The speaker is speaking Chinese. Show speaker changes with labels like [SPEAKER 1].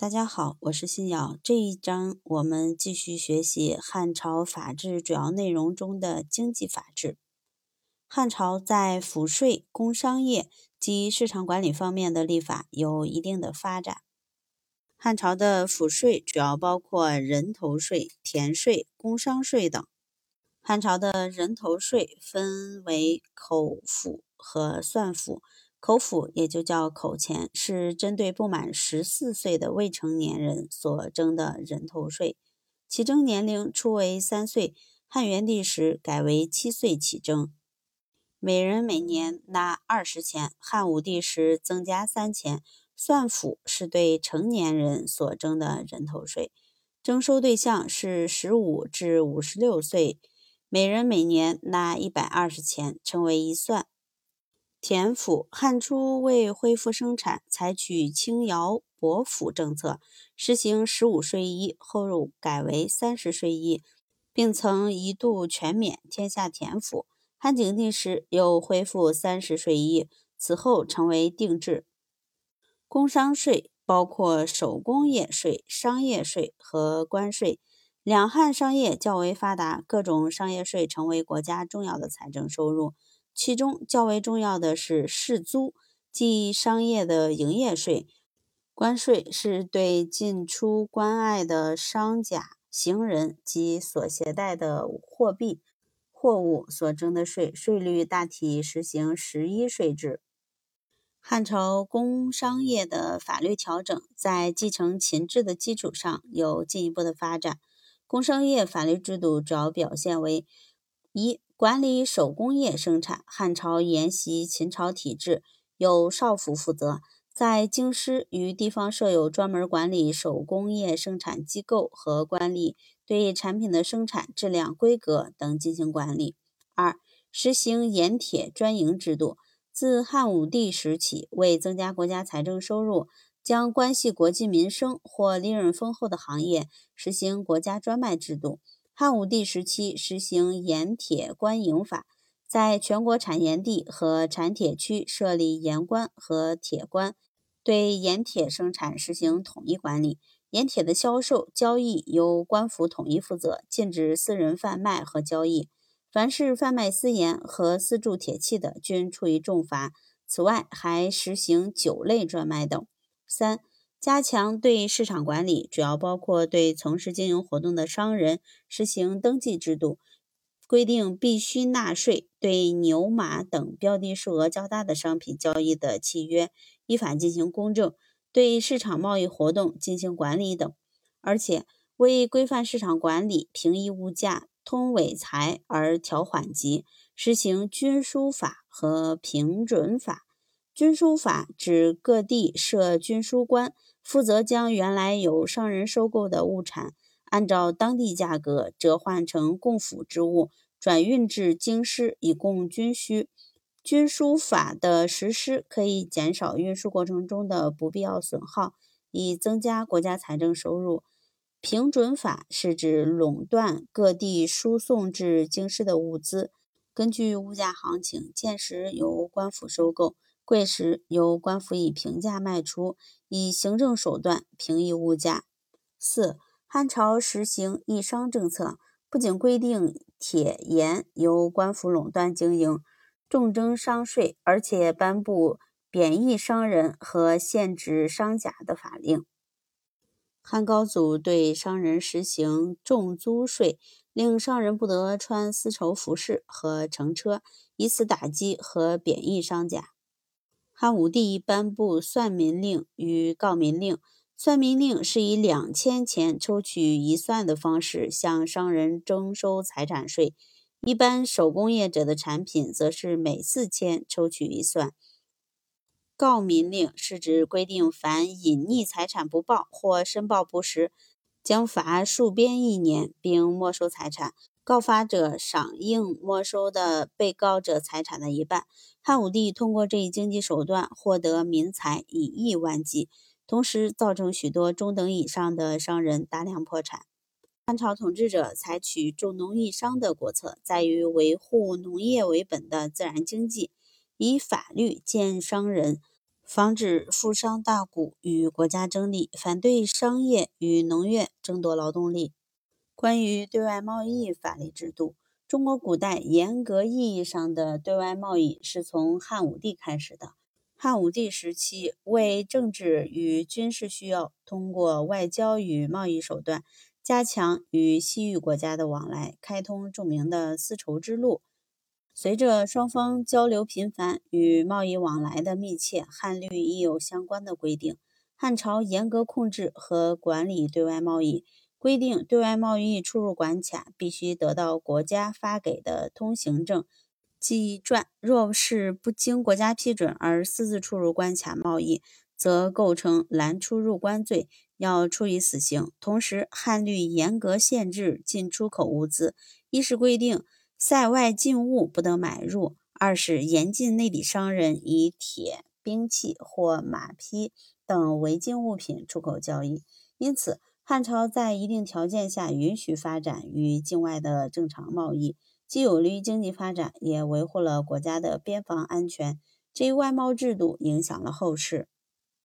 [SPEAKER 1] 大家好，我是新瑶。这一章我们继续学习汉朝法制主要内容中的经济法制。汉朝在赋税、工商业及市场管理方面的立法有一定的发展。汉朝的赋税主要包括人头税、田税、工商税等。汉朝的人头税分为口赋和算赋。口赋也就叫口钱，是针对不满十四岁的未成年人所征的人头税，起征年龄初为三岁，汉元帝时改为七岁起征，每人每年纳二十钱，汉武帝时增加三钱。算赋是对成年人所征的人头税，征收对象是十五至五十六岁，每人每年纳一百二十钱，称为一算。田赋，汉初为恢复生产，采取轻徭薄赋政策，实行十五税一，后改为三十税一，并曾一度全免天下田赋。汉景帝时又恢复三十税一，此后成为定制。工商税包括手工业税、商业税和关税。两汉商业较为发达，各种商业税成为国家重要的财政收入。其中较为重要的是市租，即商业的营业税；关税是对进出关隘的商贾、行人及所携带的货币、货物所征的税，税率大体实行十一税制。汉朝工商业的法律调整，在继承秦制的基础上有进一步的发展。工商业法律制度主要表现为一。管理手工业生产，汉朝沿袭秦朝体制，由少府负责，在京师与地方设有专门管理手工业生产机构和官吏，对产品的生产、质量、规格等进行管理。二、实行盐铁专营制度，自汉武帝时起，为增加国家财政收入，将关系国计民生或利润丰厚的行业实行国家专卖制度。汉武帝时期实行盐铁官营法，在全国产盐地和产铁区设立盐官和铁官，对盐铁生产实行统一管理。盐铁的销售交易由官府统一负责，禁止私人贩卖和交易。凡是贩卖私盐和私铸铁器的，均处以重罚。此外，还实行酒类专卖等。三。加强对市场管理，主要包括对从事经营活动的商人实行登记制度，规定必须纳税；对牛马等标的数额较大的商品交易的契约依法进行公证；对市场贸易活动进行管理等。而且为规范市场管理、平抑物价、通委财而调缓急，实行均输法和平准法。均输法指各地设均输官。负责将原来由商人收购的物产，按照当地价格折换成供府之物，转运至京师以供军需。军输法的实施可以减少运输过程中的不必要损耗，以增加国家财政收入。平准法是指垄断各地输送至京师的物资，根据物价行情，贱时由官府收购。贵时由官府以平价卖出，以行政手段平抑物价。四、汉朝实行义商政策，不仅规定铁盐由官府垄断经营，重征商税，而且颁布贬义商人和限制商贾的法令。汉高祖对商人实行重租税，令商人不得穿丝绸服饰和乘车，以此打击和贬义商贾。汉武帝颁布算民令与告民令。算民令是以两千钱抽取一算的方式向商人征收财产税，一般手工业者的产品则是每四千抽取一算。告民令是指规定凡隐匿财产不报或申报不实，将罚戍边一年，并没收财产。告发者赏应没收的被告者财产的一半。汉武帝通过这一经济手段获得民财以亿万计，同时造成许多中等以上的商人大量破产。汉朝统治者采取重农抑商的国策，在于维护农业为本的自然经济，以法律监商人，防止富商大贾与国家争利，反对商业与农业争夺劳动力。关于对外贸易法律制度，中国古代严格意义上的对外贸易是从汉武帝开始的。汉武帝时期，为政治与军事需要，通过外交与贸易手段，加强与西域国家的往来，开通著名的丝绸之路。随着双方交流频繁与贸易往来的密切，汉律亦有相关的规定。汉朝严格控制和管理对外贸易，规定对外贸易出入关卡必须得到国家发给的通行证即传，若是不经国家批准而私自出入关卡贸易，则构成拦出入关罪，要处以死刑。同时，汉律严格限制进出口物资，一是规定。塞外禁物不得买入。二是严禁内地商人以铁、兵器或马匹等违禁物品出口交易。因此，汉朝在一定条件下允许发展与境外的正常贸易，既有利于经济发展，也维护了国家的边防安全。这一外贸制度影响了后世。